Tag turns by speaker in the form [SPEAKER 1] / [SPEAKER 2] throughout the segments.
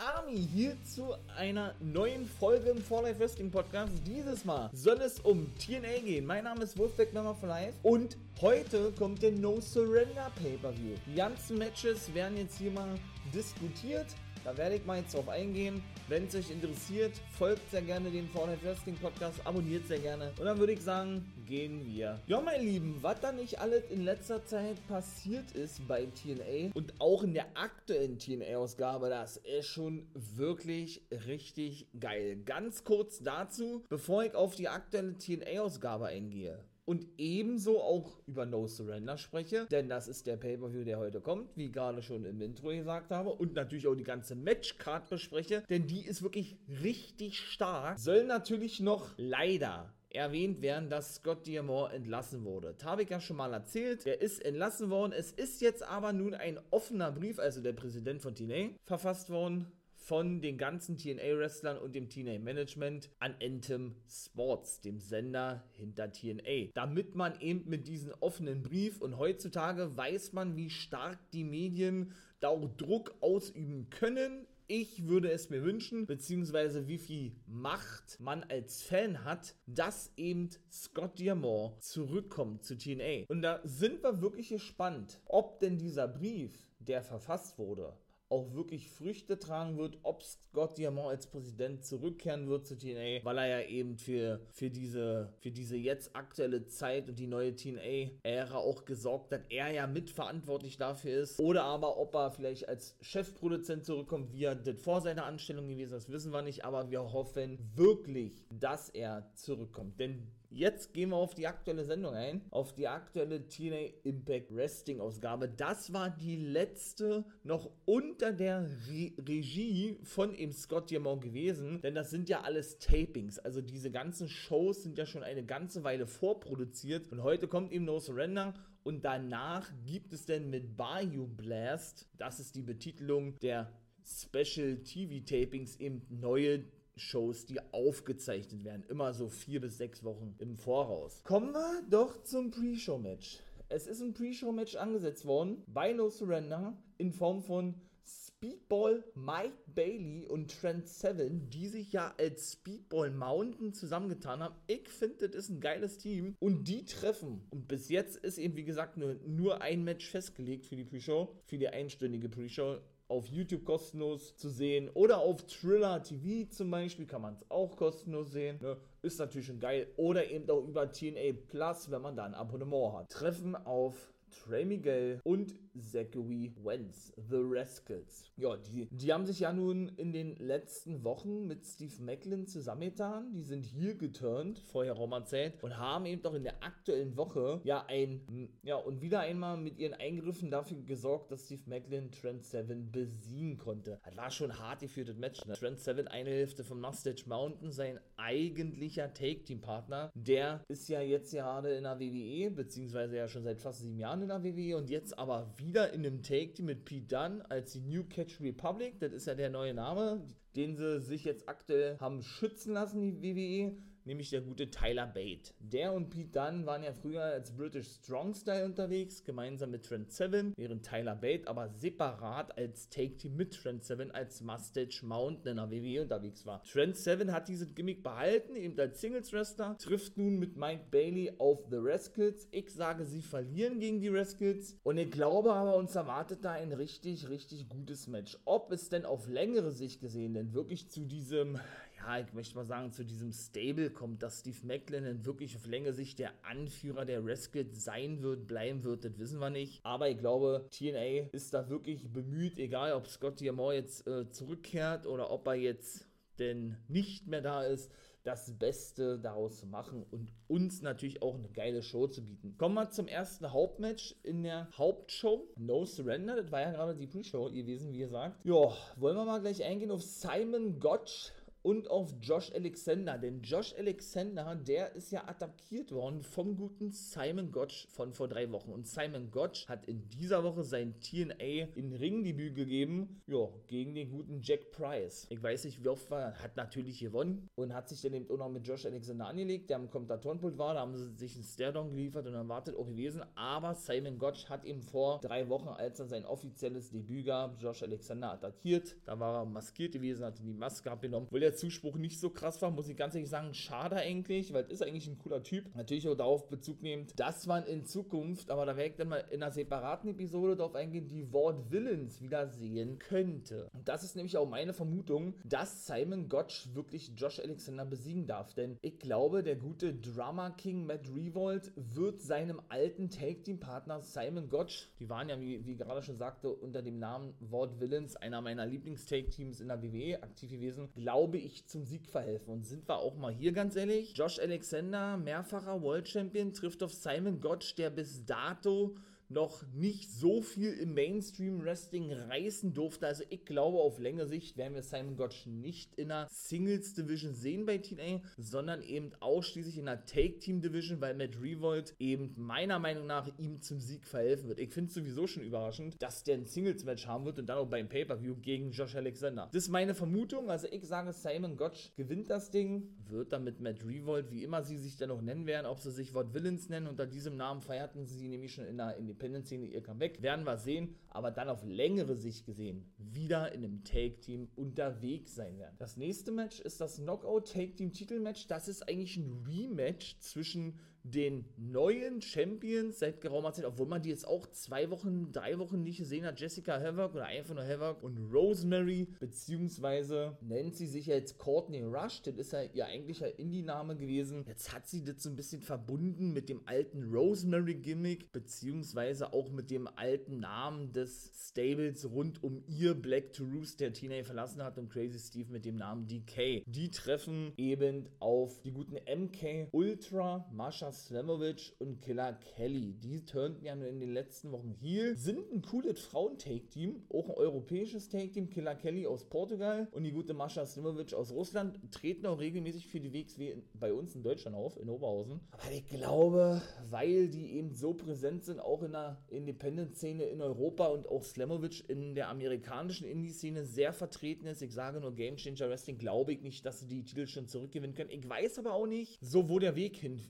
[SPEAKER 1] Army hier zu einer neuen Folge im For Life Wrestling Podcast. Dieses Mal soll es um TNA gehen. Mein Name ist Wolfpack Member for Life und heute kommt der No Surrender Pay-Per-View. Die ganzen Matches werden jetzt hier mal diskutiert. Da werde ich mal jetzt drauf eingehen. Wenn es euch interessiert, folgt sehr gerne dem Fortnite Wrestling Podcast, abonniert sehr gerne. Und dann würde ich sagen, gehen wir. Ja, meine Lieben, was da nicht alles in letzter Zeit passiert ist bei TNA und auch in der aktuellen TNA-Ausgabe, das ist schon wirklich richtig geil. Ganz kurz dazu, bevor ich auf die aktuelle TNA-Ausgabe eingehe und ebenso auch über No Surrender spreche, denn das ist der Pay-Per-View, der heute kommt, wie gerade schon im Intro gesagt habe, und natürlich auch die ganze Matchcard bespreche, denn die ist wirklich richtig stark. Soll natürlich noch leider erwähnt werden, dass Scott Diamore entlassen wurde. Ich ja schon mal erzählt. Er ist entlassen worden. Es ist jetzt aber nun ein offener Brief, also der Präsident von TNA, verfasst worden von den ganzen TNA-Wrestlern und dem TNA-Management an Anthem Sports, dem Sender hinter TNA. Damit man eben mit diesem offenen Brief und heutzutage weiß man, wie stark die Medien da auch Druck ausüben können. Ich würde es mir wünschen, beziehungsweise wie viel Macht man als Fan hat, dass eben Scott Diamore zurückkommt zu TNA. Und da sind wir wirklich gespannt, ob denn dieser Brief, der verfasst wurde, auch wirklich Früchte tragen wird, ob Scott Diamond als Präsident zurückkehren wird zu TNA, weil er ja eben für, für, diese, für diese jetzt aktuelle Zeit und die neue TNA-Ära auch gesorgt hat, er ja mitverantwortlich dafür ist. Oder aber ob er vielleicht als Chefproduzent zurückkommt, wie er das vor seiner Anstellung gewesen ist, wissen wir nicht, aber wir hoffen wirklich, dass er zurückkommt. Denn Jetzt gehen wir auf die aktuelle Sendung ein, auf die aktuelle TNA Impact Wrestling Ausgabe. Das war die letzte noch unter der Re Regie von eben Scott Diamond gewesen, denn das sind ja alles Tapings. Also diese ganzen Shows sind ja schon eine ganze Weile vorproduziert und heute kommt eben No Surrender und danach gibt es denn mit Bayou Blast, das ist die Betitelung der Special TV Tapings, eben neue Shows, die aufgezeichnet werden. Immer so vier bis sechs Wochen im Voraus. Kommen wir doch zum Pre-Show-Match. Es ist ein Pre-Show-Match angesetzt worden bei No Surrender in Form von Speedball Mike Bailey und Trent Seven, die sich ja als Speedball Mountain zusammengetan haben. Ich finde, das ist ein geiles Team und die treffen. Und bis jetzt ist eben, wie gesagt, nur, nur ein Match festgelegt für die Pre-Show, für die einstündige Pre-Show auf YouTube kostenlos zu sehen oder auf Thriller TV zum Beispiel kann man es auch kostenlos sehen. Ne? Ist natürlich schon geil. Oder eben auch über TNA Plus, wenn man da ein Abonnement hat. Treffen auf Trey Miguel und Zachary Wentz, The Rascals. Ja, die, die haben sich ja nun in den letzten Wochen mit Steve Macklin zusammengetan. Die sind hier geturnt, vorher Raum erzählt, und haben eben doch in der aktuellen Woche ja ein, ja, und wieder einmal mit ihren Eingriffen dafür gesorgt, dass Steve Macklin Trent Seven besiegen konnte. Das war schon hart geführtes Match. Ne? Trent Seven, eine Hälfte von Mustache Mountain, sein eigentlicher Take-Team-Partner, der ist ja jetzt gerade in der WWE, beziehungsweise ja schon seit fast sieben Jahren in der WWE und jetzt aber wieder in einem Take-Team mit Pete Dunne als die New Catch Republic. Das ist ja der neue Name, den sie sich jetzt aktuell haben schützen lassen, die WWE nämlich der gute Tyler Bate. Der und Pete Dunne waren ja früher als British Strong Style unterwegs, gemeinsam mit Trent Seven, während Tyler Bate aber separat als Take Team mit Trent Seven als Mustache Mountain in der WWE unterwegs war. Trent Seven hat dieses Gimmick behalten, eben als Singles Wrestler, trifft nun mit Mike Bailey auf The Rascals. Ich sage, sie verlieren gegen die Rascals und ich glaube aber, uns erwartet da ein richtig, richtig gutes Match. Ob es denn auf längere Sicht gesehen denn wirklich zu diesem ja, ich möchte mal sagen, zu diesem Stable kommt, dass Steve Macklin wirklich auf Länge Sicht der Anführer der Rescue sein wird, bleiben wird, das wissen wir nicht. Aber ich glaube, TNA ist da wirklich bemüht, egal ob Scott Diamore jetzt äh, zurückkehrt oder ob er jetzt denn nicht mehr da ist, das Beste daraus zu machen und uns natürlich auch eine geile Show zu bieten. Kommen wir zum ersten Hauptmatch in der Hauptshow. No Surrender, das war ja gerade die Pre-Show gewesen, wie gesagt. Ja, wollen wir mal gleich eingehen auf Simon Gotch und auf Josh Alexander. Denn Josh Alexander, der ist ja attackiert worden vom guten Simon Gotch von vor drei Wochen. Und Simon Gotch hat in dieser Woche sein TNA in Ringdebüt gegeben, ja, gegen den guten Jack Price. Ich weiß nicht, wie oft er hat natürlich gewonnen und hat sich dann eben auch noch mit Josh Alexander angelegt, der am Kommentatorenpult war. Da haben sie sich einen Stairdown geliefert und erwartet auch gewesen. Aber Simon Gotch hat ihm vor drei Wochen, als er sein offizielles Debüt gab, Josh Alexander attackiert. Da war er maskiert gewesen, hatte die Maske abgenommen. Will der Zuspruch nicht so krass war, muss ich ganz ehrlich sagen, schade eigentlich, weil es ist eigentlich ein cooler Typ. Natürlich auch darauf Bezug nehmend, dass man in Zukunft, aber da werde ich dann mal in einer separaten Episode darauf eingehen, die Wort Villains wiedersehen könnte. Und das ist nämlich auch meine Vermutung, dass Simon Gotch wirklich Josh Alexander besiegen darf. Denn ich glaube, der gute Drama King Matt Revolt wird seinem alten Take-Team-Partner Simon Gotch, die waren ja, wie, wie gerade schon sagte, unter dem Namen Wort Villains, einer meiner Lieblings-Take-Teams in der WWE aktiv gewesen, glaube ich, zum Sieg verhelfen. Und sind wir auch mal hier ganz ehrlich? Josh Alexander, mehrfacher World Champion, trifft auf Simon Gotch, der bis dato noch nicht so viel im Mainstream Wrestling reißen durfte. Also ich glaube, auf längere Sicht werden wir Simon Gotch nicht in einer Singles Division sehen bei TNA, sondern eben ausschließlich in einer Take Team Division, weil Matt Revolt eben meiner Meinung nach ihm zum Sieg verhelfen wird. Ich finde es sowieso schon überraschend, dass der ein Singles Match haben wird und dann auch beim Pay-Per-View gegen Josh Alexander. Das ist meine Vermutung. Also ich sage, Simon Gotch gewinnt das Ding, wird dann mit Matt Revolt, wie immer sie sich dann noch nennen werden, ob sie sich Wort Villains nennen. Unter diesem Namen feierten sie nämlich schon in der Independent-Szene ihr Comeback. Werden wir sehen, aber dann auf längere Sicht gesehen wieder in einem Take-Team unterwegs sein werden. Das nächste Match ist das Knockout Take-Team Titelmatch. Das ist eigentlich ein Rematch zwischen den neuen Champions seit geraumer Zeit, obwohl man die jetzt auch zwei Wochen, drei Wochen nicht gesehen hat. Jessica Havoc oder einfach nur Havoc und Rosemary, beziehungsweise nennt sie sich jetzt Courtney Rush. Das ist ja ihr eigentlicher Indie-Name gewesen. Jetzt hat sie das so ein bisschen verbunden mit dem alten Rosemary-Gimmick, beziehungsweise auch mit dem alten Namen des Stables rund um ihr Black to Roost, der TNA verlassen hat und Crazy Steve mit dem Namen DK. Die treffen eben auf die guten MK Ultra, Mascha Slamovic und Killer Kelly. Die turnten ja nur in den letzten Wochen hier. Sind ein cooles Frauen-Take-Team, auch ein europäisches Take-Team. Killer Kelly aus Portugal und die gute Mascha Slamovic aus Russland treten auch regelmäßig für die WXW bei uns in Deutschland auf, in Oberhausen. Aber ich glaube, weil die eben so präsent sind, auch in der Independent-Szene in Europa und auch Slamovic in der amerikanischen Indie-Szene sehr vertreten ist. Ich sage nur Game Changer Wrestling, glaube ich nicht, dass sie die Titel schon zurückgewinnen können. Ich weiß aber auch nicht, so wo der Weg hin,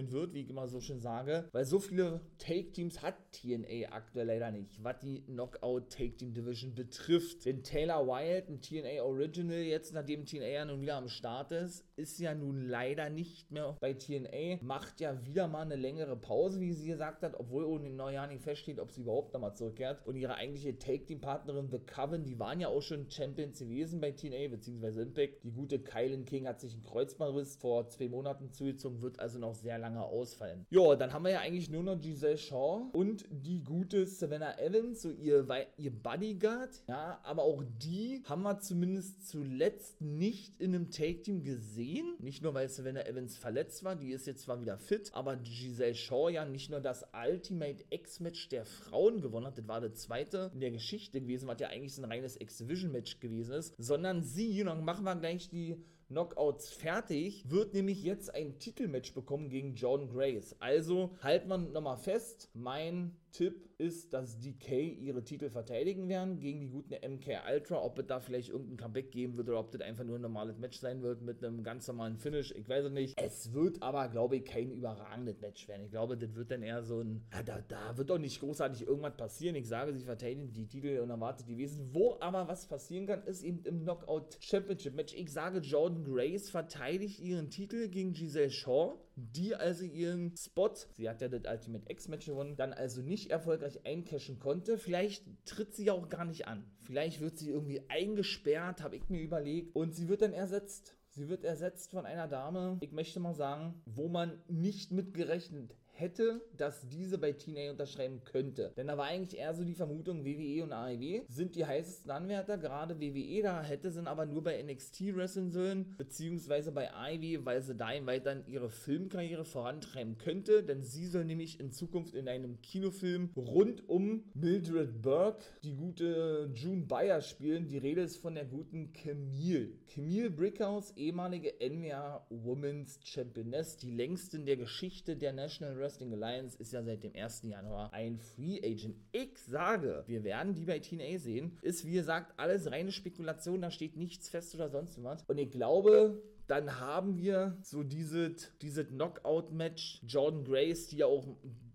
[SPEAKER 1] hinführen wird, wie ich immer so schön sage, weil so viele Take-Teams hat TNA aktuell leider nicht, was die Knockout-Take-Team-Division betrifft. Denn Taylor Wilde, ein TNA Original, jetzt nachdem TNA ja nun wieder am Start ist, ist ja nun leider nicht mehr bei TNA, macht ja wieder mal eine längere Pause, wie sie gesagt hat, obwohl ohne den Neujahr nicht feststeht, ob sie überhaupt nochmal zurückkehrt. Und ihre eigentliche Take-Team-Partnerin The Coven, die waren ja auch schon Champions gewesen bei TNA, beziehungsweise Impact. Die gute Kylan King hat sich einen Kreuzbandriss vor zwei Monaten zugezogen, wird also noch sehr lange ausfallen. Ja, dann haben wir ja eigentlich nur noch Giselle Shaw und die gute Savannah Evans, so ihr, ihr Bodyguard. Ja, aber auch die haben wir zumindest zuletzt nicht in einem Take-Team gesehen. Nicht nur, weil Savannah Evans verletzt war, die ist jetzt zwar wieder fit, aber Giselle Shaw ja nicht nur das Ultimate X-Match der Frauen gewonnen hat, das war das zweite in der Geschichte gewesen, was ja eigentlich so ein reines X-Division-Match gewesen ist, sondern sie, und dann machen wir gleich die Knockouts fertig, wird nämlich jetzt ein Titelmatch bekommen gegen Jordan Grace. Also halt man nochmal fest, mein Tipp ist, dass DK ihre Titel verteidigen werden gegen die guten MK Ultra. Ob es da vielleicht irgendein Comeback geben wird oder ob das einfach nur ein normales Match sein wird mit einem ganz normalen Finish, ich weiß es nicht. Es wird aber, glaube ich, kein überragendes Match werden. Ich glaube, das wird dann eher so ein, ja, da, da wird doch nicht großartig irgendwas passieren. Ich sage, sie verteidigen die Titel und erwartet die Wesen. Wo aber was passieren kann, ist eben im Knockout Championship Match. Ich sage, Jordan Grace verteidigt ihren Titel gegen Giselle Shaw, die also ihren Spot, sie hat ja das Ultimate X Match gewonnen, dann also nicht erfolgreich eincashen konnte. Vielleicht tritt sie ja auch gar nicht an. Vielleicht wird sie irgendwie eingesperrt, habe ich mir überlegt. Und sie wird dann ersetzt Sie wird ersetzt von einer Dame, ich möchte mal sagen, wo man nicht mit gerechnet hätte, dass diese bei TNA unterschreiben könnte. Denn da war eigentlich eher so die Vermutung, WWE und AEW sind die heißesten Anwärter, gerade WWE, da hätte sie aber nur bei NXT wresteln sollen, beziehungsweise bei AEW, weil sie da weiter ihre Filmkarriere vorantreiben könnte, denn sie soll nämlich in Zukunft in einem Kinofilm rund um Mildred Burke die gute June Bayer spielen. Die Rede ist von der guten Camille. Camille Brickhouse, ehemalige NWA Women's Championess, die längste in der Geschichte der National Wrestling Wrestling Alliance ist ja seit dem 1. Januar ein Free Agent. Ich sage, wir werden die bei TNA sehen. Ist wie gesagt alles reine Spekulation, da steht nichts fest oder sonst was. Und ich glaube, dann haben wir so dieses, dieses Knockout-Match. Jordan Grace, die ja auch,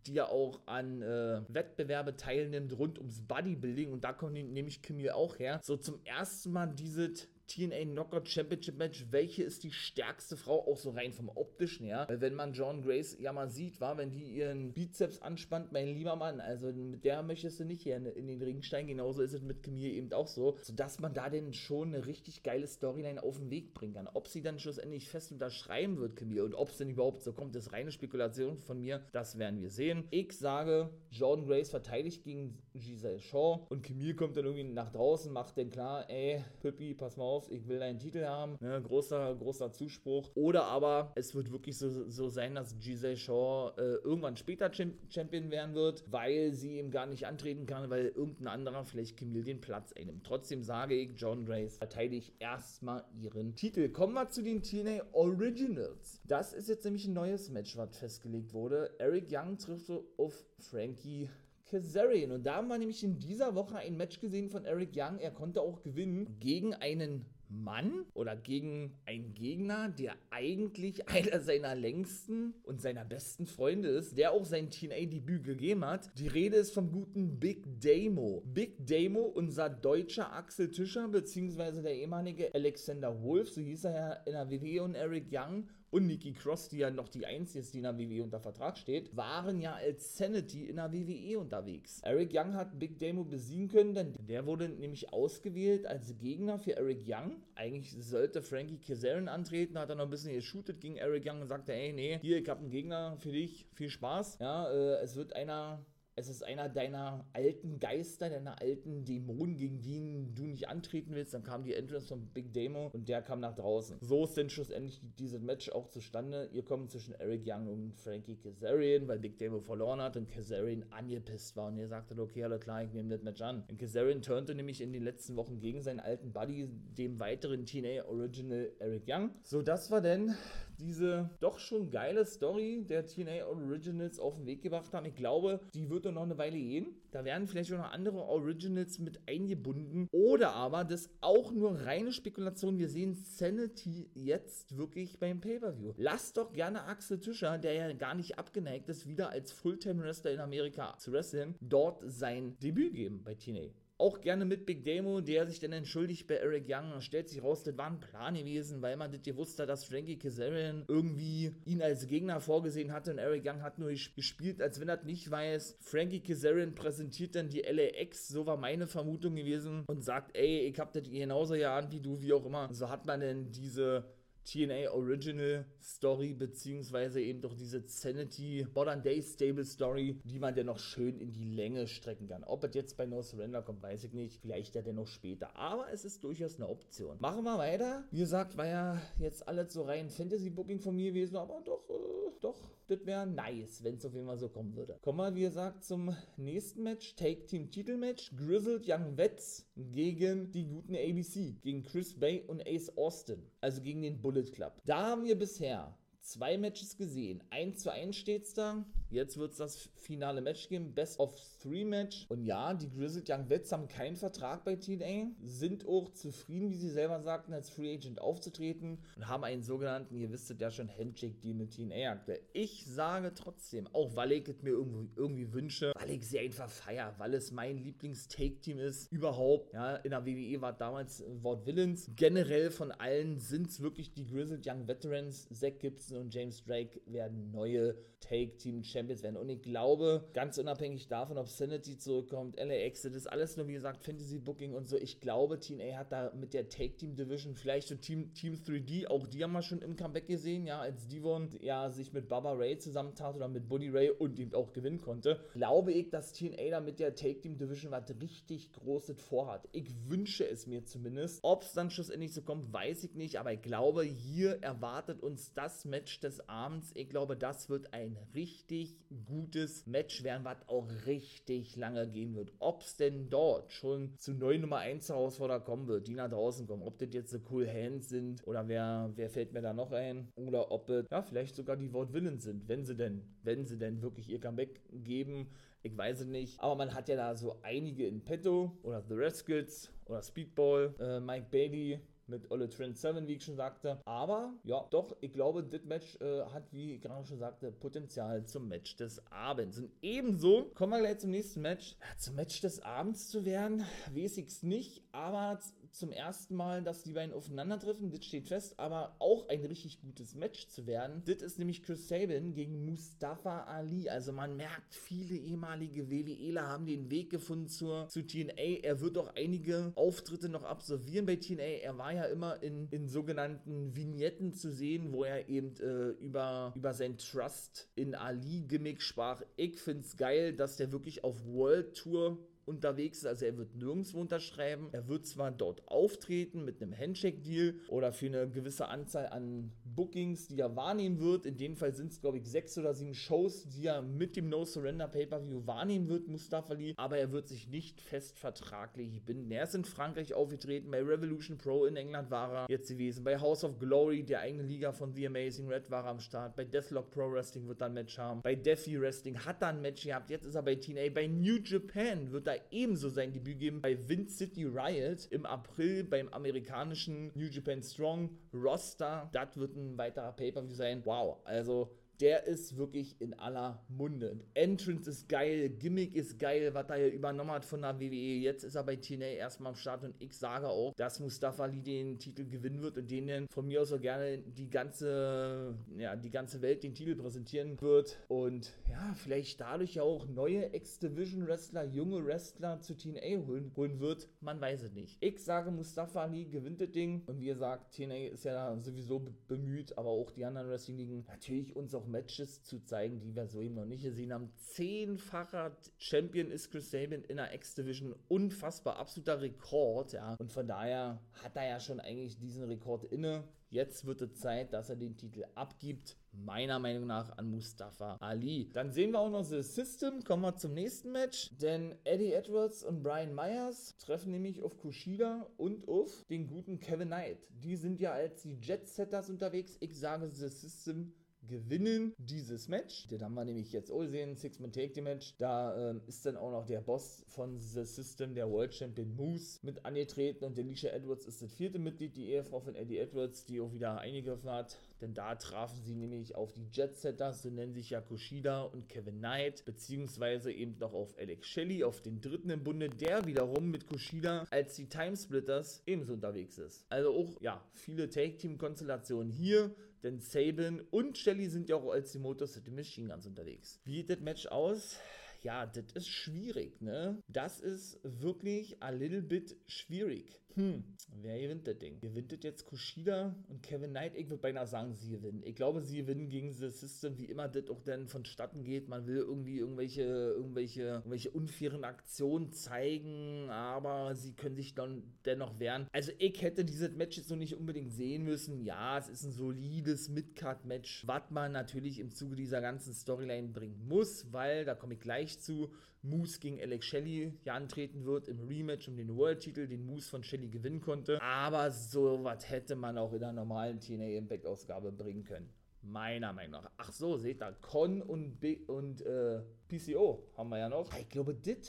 [SPEAKER 1] die ja auch an äh, Wettbewerbe teilnimmt rund ums Bodybuilding. Und da kommt nämlich Camille auch her. So zum ersten Mal dieses TNA Knockout Championship Match, welche ist die stärkste Frau, auch so rein vom optischen her. Weil wenn man John Grace ja mal sieht, war, wenn die ihren Bizeps anspannt, mein lieber Mann, also mit der möchtest du nicht hier in, den Ring steigen, genauso ist es mit Camille eben auch so, sodass man da denn schon eine richtig geile Storyline auf den Weg bringen kann. Ob sie dann schlussendlich fest unterschreiben wird, Camille, und ob es denn überhaupt so kommt, ist reine Spekulation von mir, das werden wir sehen. Ich sage, Jordan Grace verteidigt gegen Giselle Shaw und Camille kommt dann irgendwie nach draußen, macht dann klar, ey, Pippi, pass mal auf, ich will deinen Titel haben, ne, großer, großer Zuspruch. Oder aber es wird wirklich so, so sein, dass Giselle Shaw äh, irgendwann später Champion werden wird, weil sie ihm gar nicht antreten kann, weil irgendein anderer vielleicht Camille den Platz einnimmt. Trotzdem sage ich, John Grace verteidigt erstmal ihren Titel. Kommen wir zu den TNA Originals. Das ist jetzt nämlich ein neues Match, was festgelegt wurde. Eric Young trifft auf Frankie Kazarian. Und da haben wir nämlich in dieser Woche ein Match gesehen von Eric Young. Er konnte auch gewinnen gegen einen Mann oder gegen einen Gegner, der eigentlich einer seiner längsten und seiner besten Freunde ist, der auch sein TNA-Debüt gegeben hat. Die Rede ist vom guten Big Damo. Big Damo, unser deutscher Axel Tischer, beziehungsweise der ehemalige Alexander Wolf, so hieß er ja in der WWE und Eric Young und Nikki Cross, die ja noch die einzige ist, die in der WWE unter Vertrag steht, waren ja als Sanity in der WWE unterwegs. Eric Young hat Big Damo besiegen können, denn der wurde nämlich ausgewählt als Gegner für Eric Young. Eigentlich sollte Frankie Kazarian antreten, hat er noch ein bisschen geshootet gegen Eric Young und sagte, ey, nee, hier, ich habe einen Gegner für dich, viel Spaß. Ja, äh, es wird einer es ist einer deiner alten Geister, deiner alten Dämonen, gegen die du nicht antreten willst. Dann kam die Entrance von Big Demo und der kam nach draußen. So ist denn schlussendlich dieses Match auch zustande. Ihr kommt zwischen Eric Young und Frankie Kazarian, weil Big Demo verloren hat und Kazarian angepisst war und er sagte, okay, alles klar, ich nehme das Match an. Und Kazarian turnte nämlich in den letzten Wochen gegen seinen alten Buddy, dem weiteren TNA Original Eric Young. So, das war denn diese doch schon geile Story der TNA Originals auf den Weg gebracht haben. Ich glaube, die wird noch eine Weile gehen. Da werden vielleicht auch noch andere Originals mit eingebunden. Oder aber das auch nur reine Spekulation. Wir sehen Sanity jetzt wirklich beim Pay-Per-View. Lasst doch gerne Axel Tischer, der ja gar nicht abgeneigt ist, wieder als Fulltime-Wrestler in Amerika zu wresteln, dort sein Debüt geben bei TNA auch gerne mit Big Demo, der sich dann entschuldigt bei Eric Young und stellt sich raus, das war ein Plan gewesen, weil man das gewusst hat, dass Frankie Kazarian irgendwie ihn als Gegner vorgesehen hatte und Eric Young hat nur gespielt, als wenn er das nicht weiß. Frankie Kazarian präsentiert dann die LAX, so war meine Vermutung gewesen und sagt, ey, ich hab das genauso ja an wie du, wie auch immer. So hat man denn diese TNA Original Story, beziehungsweise eben doch diese Sanity Modern Day Stable Story, die man dann noch schön in die Länge strecken kann. Ob es jetzt bei No Surrender kommt, weiß ich nicht. Vielleicht ja dennoch später. Aber es ist durchaus eine Option. Machen wir weiter. Wie gesagt, war ja jetzt alles so rein Fantasy-Booking von mir gewesen, aber doch, äh, doch, das wäre nice, wenn es auf jeden Fall so kommen würde. Kommen wir, wie gesagt, zum nächsten Match. Take Team Titelmatch. Grizzled Young Vets gegen die guten ABC. Gegen Chris Bay und Ace Austin. Also gegen den Bullet Club. Da haben wir bisher zwei Matches gesehen. 1 zu 1 steht's da. Jetzt wird es das finale Match geben. Best of Three Match. Und ja, die Grizzled Young Vets haben keinen Vertrag bei TNA. Sind auch zufrieden, wie sie selber sagten, als Free Agent aufzutreten. Und haben einen sogenannten, ihr wisst ja schon, Handshake-Deal mit TNA aktuell. Ich sage trotzdem, auch weil ich es mir irgendwie, irgendwie wünsche, weil ich sie einfach feier, weil es mein Lieblings-Take-Team ist. Überhaupt. Ja, in der WWE war damals Wort Villains. Generell von allen sind es wirklich die Grizzled Young Veterans. Zack Gibson und James Drake werden neue Take-Team-Champions werden. Und ich glaube, ganz unabhängig davon, ob Sanity zurückkommt, LAX, das ist alles nur, wie gesagt, Fantasy-Booking und so. Ich glaube, TNA hat da mit der Take-Team-Division vielleicht so Team, Team 3D, auch die haben wir schon im Comeback gesehen, ja, als Devon ja sich mit Baba Ray zusammentat oder mit Buddy Ray und eben auch gewinnen konnte. Glaube ich, dass TNA da mit der Take-Team-Division was richtig Großes vorhat. Ich wünsche es mir zumindest. Ob es dann schlussendlich so kommt, weiß ich nicht, aber ich glaube, hier erwartet uns das Match des Abends. Ich glaube, das wird ein richtig gutes Match werden, was auch richtig lange gehen wird. Ob es denn dort schon zu neuen Nummer 1 Herausforderer kommen wird, die nach draußen kommen, ob das jetzt so Cool Hands sind oder wer, wer fällt mir da noch ein oder ob es ja vielleicht sogar die Wort Willen sind, wenn sie denn, wenn sie denn wirklich ihr Comeback geben. Ich weiß es nicht. Aber man hat ja da so einige in petto. Oder The Rascals oder Speedball, äh, Mike Bailey, mit Olle Trent 7, wie ich schon sagte. Aber ja, doch, ich glaube, das Match äh, hat, wie ich gerade schon sagte, Potenzial zum Match des Abends. Und ebenso kommen wir gleich zum nächsten Match. Zum Match des Abends zu werden, weiß ich es nicht, aber zum ersten Mal, dass die beiden aufeinandertreffen, das steht fest, aber auch ein richtig gutes Match zu werden. Das ist nämlich Chris Sabin gegen Mustafa Ali. Also man merkt, viele ehemalige WWEler haben den Weg gefunden zur, zu TNA. Er wird auch einige Auftritte noch absolvieren bei TNA. Er war ja immer in, in sogenannten Vignetten zu sehen, wo er eben äh, über, über sein Trust in Ali-Gimmick sprach. Ich finde es geil, dass der wirklich auf World Tour unterwegs ist. Also er wird nirgendwo unterschreiben. Er wird zwar dort auftreten mit einem Handshake-Deal oder für eine gewisse Anzahl an Bookings, die er wahrnehmen wird. In dem Fall sind es, glaube ich, sechs oder sieben Shows, die er mit dem No Surrender Pay-Per-View wahrnehmen wird, Mustafa Ali. Aber er wird sich nicht fest vertraglich binden. Er ist in Frankreich aufgetreten, bei Revolution Pro in England war er jetzt gewesen, bei House of Glory, der eigene Liga von The Amazing Red, war er am Start. Bei Deathlock Pro Wrestling wird er ein Match haben. Bei Deafy Wrestling hat er ein Match gehabt. Jetzt ist er bei TNA. Bei New Japan wird er ebenso sein Debüt geben. Bei Vince City Riot im April beim amerikanischen New Japan Strong Roster. Das wird ein weiterer Pay-Per-View sein. Wow, also der ist wirklich in aller Munde. Entrance ist geil, Gimmick ist geil, was er hier übernommen hat von der WWE. Jetzt ist er bei TNA erstmal am Start und ich sage auch, dass Mustafa Ali den Titel gewinnen wird und denen von mir aus auch gerne die ganze, ja, die ganze Welt den Titel präsentieren wird. Und ja, vielleicht dadurch auch neue X-Division-Wrestler, junge Wrestler zu TNA holen, holen wird. Man weiß es nicht. Ich sage, Mustafa Ali gewinnt das Ding. Und wie gesagt, TNA ist ja sowieso bemüht, aber auch die anderen Wrestling-Ligen natürlich uns auch auch Matches zu zeigen, die wir so eben noch nicht gesehen haben. Zehnfacher Champion ist Chris Sabin in der X-Division. Unfassbar, absoluter Rekord, ja. Und von daher hat er ja schon eigentlich diesen Rekord inne. Jetzt wird es Zeit, dass er den Titel abgibt. Meiner Meinung nach an Mustafa Ali. Dann sehen wir auch noch das System. Kommen wir zum nächsten Match. Denn Eddie Edwards und Brian Myers treffen nämlich auf Kushida und auf den guten Kevin Knight. Die sind ja als die Jet-Setters unterwegs. Ich sage, das System gewinnen dieses Match. Den haben wir nämlich jetzt gesehen, Six-Man Take the Match. Da ähm, ist dann auch noch der Boss von The System, der World Champion Moose, mit angetreten und Delisha Edwards ist das vierte Mitglied, die Ehefrau von Eddie Edwards, die auch wieder eingegriffen hat. Denn da trafen sie nämlich auf die Jet Setters, so nennen sich ja Kushida und Kevin Knight, beziehungsweise eben noch auf Alex Shelley, auf den dritten im Bunde, der wiederum mit Kushida als die Timesplitters ebenso unterwegs ist. Also auch, ja, viele Take-Team-Konstellationen hier denn Sabin und Shelly sind ja auch als die Motor City Machine Guns unterwegs. Wie sieht das Match aus? Ja, das ist schwierig, ne? Das ist wirklich a little bit schwierig. Hm, wer gewinnt das Ding? Gewinnt das jetzt Kushida und Kevin Knight? Ich würde beinahe sagen, sie gewinnen. Ich glaube, sie gewinnen gegen das System, wie immer das auch dann vonstatten geht. Man will irgendwie irgendwelche, irgendwelche, irgendwelche unfairen Aktionen zeigen, aber sie können sich dann dennoch wehren. Also ich hätte dieses Match jetzt noch nicht unbedingt sehen müssen. Ja, es ist ein solides Midcard-Match, was man natürlich im Zuge dieser ganzen Storyline bringen muss, weil, da komme ich gleich zu, Moose gegen Alex Shelley ja antreten wird im Rematch um den World-Titel, den Moose von Shelley gewinnen konnte. Aber sowas hätte man auch in einer normalen TNA Impact-Ausgabe bringen können. Meiner Meinung nach. Ach so, seht ihr, Con und, B und äh, PCO haben wir ja noch. Ich glaube, das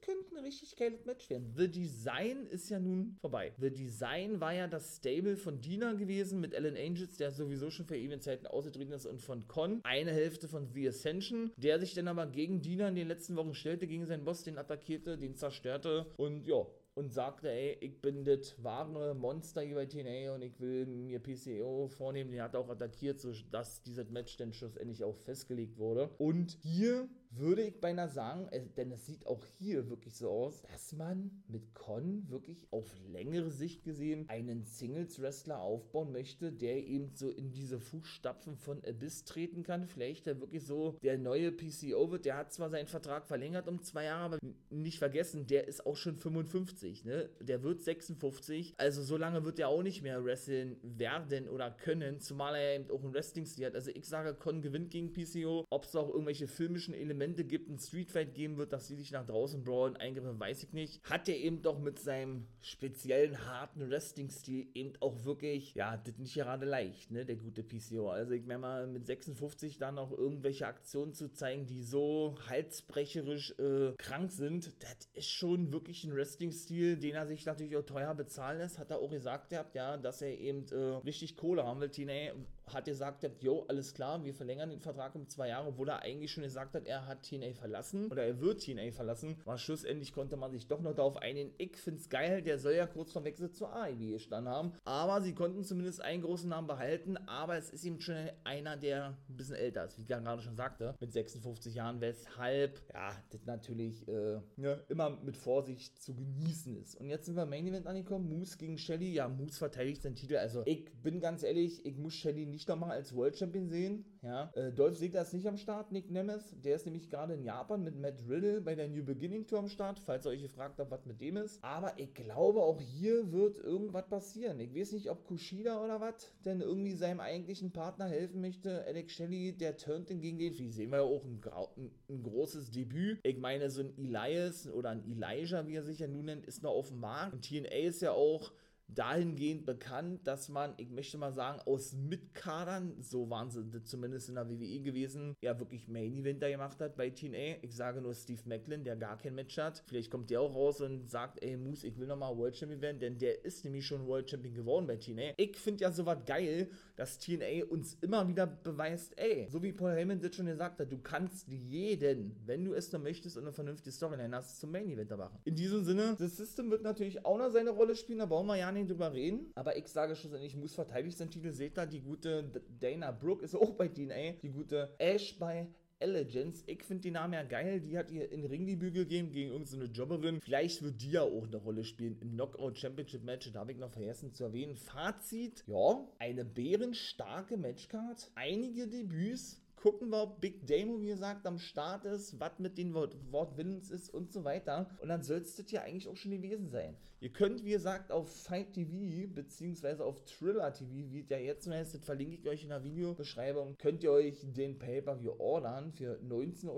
[SPEAKER 1] könnte ein richtig geiles Match werden. The Design ist ja nun vorbei. The Design war ja das Stable von Dina gewesen mit Alan Angels, der sowieso schon für Eventzeiten ausgetreten ist, und von Con. Eine Hälfte von The Ascension, der sich dann aber gegen Dina in den letzten Wochen stellte, gegen seinen Boss, den attackierte, den zerstörte und ja, und sagte, ey, ich bin das wahre Monster hier bei TNA und ich will mir PCO vornehmen. Den hat auch attackiert, sodass dieses Match dann schlussendlich auch festgelegt wurde. Und hier würde ich beinahe sagen, denn es sieht auch hier wirklich so aus, dass man mit Con wirklich auf längere Sicht gesehen einen Singles-Wrestler aufbauen möchte, der eben so in diese Fußstapfen von Abyss treten kann. Vielleicht der wirklich so der neue PCO wird. Der hat zwar seinen Vertrag verlängert um zwei Jahre, aber nicht vergessen, der ist auch schon 55, ne? Der wird 56, also so lange wird er auch nicht mehr wresteln werden oder können, zumal er eben auch einen Wrestling-Stil hat. Also ich sage, Con gewinnt gegen PCO. Ob es auch irgendwelche filmischen Elemente gibt, ein Streetfight geben wird, dass sie sich nach draußen brawlen, eingreifen, weiß ich nicht. Hat er eben doch mit seinem speziellen harten Wrestling-Stil eben auch wirklich, ja, das nicht gerade leicht, ne, der gute PCO. Also ich meine mal, mit 56 dann noch irgendwelche Aktionen zu zeigen, die so halsbrecherisch äh, krank sind, das ist schon wirklich ein Wrestling-Stil, den er sich natürlich auch teuer bezahlen lässt. Hat er auch gesagt gehabt, ja, dass er eben äh, richtig Kohle haben will. TNA hat gesagt, jo, alles klar, wir verlängern den Vertrag um zwei Jahre, obwohl er eigentlich schon gesagt hat, er hat TNA verlassen oder er wird TNA verlassen. Aber schlussendlich konnte man sich doch noch darauf einigen. Ich finde es geil, der soll ja kurz vor Wechsel zur AEW gestanden haben. Aber sie konnten zumindest einen großen Namen behalten, aber es ist eben schon einer, der ein bisschen älter ist, wie ich gerade schon sagte, mit 56 Jahren, weshalb, ja, das natürlich äh, ja, immer mit Vorsicht zu genießen ist. Und jetzt sind wir im Main Event angekommen, Moose gegen Shelly. Ja, Moose verteidigt seinen Titel. Also ich bin ganz ehrlich, ich muss Shelly nicht nochmal als World Champion sehen. Ja, äh, Dolph Ziggler ist nicht am Start, Nick Nemes. Der ist nämlich gerade in Japan mit Matt Riddle bei der New Beginning Tour am Start, falls ihr euch gefragt habt, was mit dem ist. Aber ich glaube, auch hier wird irgendwas passieren. Ich weiß nicht, ob Kushida oder was denn irgendwie seinem eigentlichen Partner helfen möchte. Alex Shelley, der turnt den gegen den. Wie sehen wir ja auch ein, ein, ein, großes Debüt. Ich meine, so ein Elias oder ein Elijah, wie er sich ja nun nennt, ist noch auf dem Markt. Und TNA ist ja auch dahingehend bekannt, dass man, ich möchte mal sagen, aus Mitkadern, so waren sie zumindest in der WWE gewesen, ja wirklich Main Eventer gemacht hat bei TNA. Ich sage nur Steve Macklin, der gar kein Match hat. Vielleicht kommt der auch raus und sagt, ey Moose, ich will nochmal World Champion werden, denn der ist nämlich schon World Champion geworden bei TNA. Ich finde ja sowas geil, dass TNA uns immer wieder beweist, ey, so wie Paul Heyman das schon gesagt hat, du kannst jeden, wenn du es noch möchtest und eine vernünftige Storyline hast, zum Main Eventer machen. In diesem Sinne, das System wird natürlich auch noch seine Rolle spielen, da brauchen wir ja nicht drüber reden, aber ich sage schlussendlich, muss verteidigt sein Titel. Seht da, die gute Dana Brooke ist auch bei DNA, die gute Ash bei Elegance. Ich finde die Namen ja geil. Die hat ihr in Ringdebüt gegeben gegen irgendeine Jobberin. Vielleicht wird die ja auch eine Rolle spielen im Knockout Championship Match. Da habe ich noch vergessen zu erwähnen. Fazit: Ja, eine bärenstarke Matchcard. Einige Debüts gucken wir, ob Big Damo, wie gesagt, am Start ist, was mit den Wort Wortwillens ist und so weiter. Und dann soll es das ja eigentlich auch schon gewesen sein. Ihr könnt, wie gesagt, auf Fight TV beziehungsweise auf Thriller TV, wie der jetzt heißt, das verlinke ich euch in der Videobeschreibung, könnt ihr euch den Pay-Per-View ordern für 19,99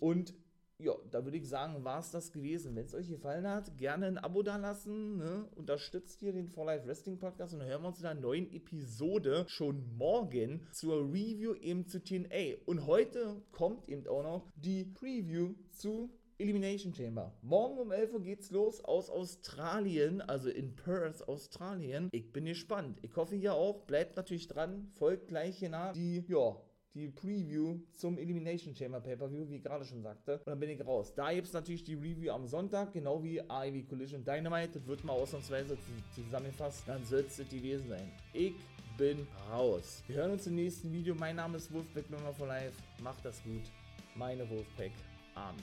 [SPEAKER 1] Euro. Und ja, da würde ich sagen, war es das gewesen. Wenn es euch gefallen hat, gerne ein Abo da lassen. Ne? Unterstützt hier den For Life Wrestling Podcast und hören wir uns in einer neuen Episode schon morgen zur Review eben zu TNA. Und heute kommt eben auch noch die Preview zu Elimination Chamber. Morgen um 11 Uhr geht's los aus Australien, also in Perth, Australien. Ich bin gespannt. Ich hoffe ihr auch. Bleibt natürlich dran. Folgt gleich hier nach die, ja, die Preview zum Elimination Chamber Pay-Per-View, wie ich gerade schon sagte. Und dann bin ich raus. Da gibt es natürlich die Review am Sonntag, genau wie AEW Collision Dynamite. Das wird mal ausnahmsweise zusammengefasst. Dann soll es das gewesen sein. Ich bin raus. Wir hören uns im nächsten Video. Mein Name ist Wolfpack Nummer for Life. Macht das gut. Meine Wolfpack Army.